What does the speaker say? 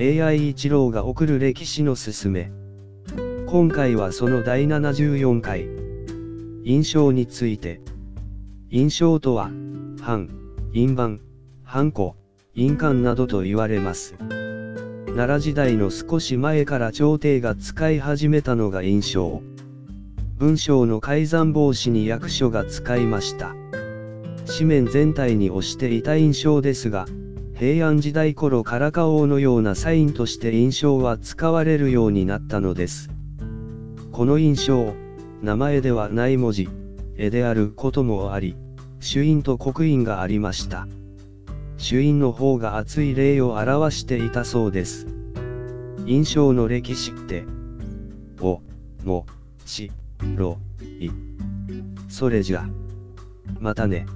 AI 一郎が送る歴史のすすめ。今回はその第74回。印象について。印象とは、版、印版、版古、印鑑などと言われます。奈良時代の少し前から朝廷が使い始めたのが印象。文章の改ざん防止に役所が使いました。紙面全体に押していた印象ですが、平安時代頃からか王のようなサインとして印象は使われるようになったのです。この印象、名前ではない文字、絵であることもあり、主印と刻印がありました。主印の方が熱い霊を表していたそうです。印象の歴史って、お、も、し、ろ、い。それじゃ。またね。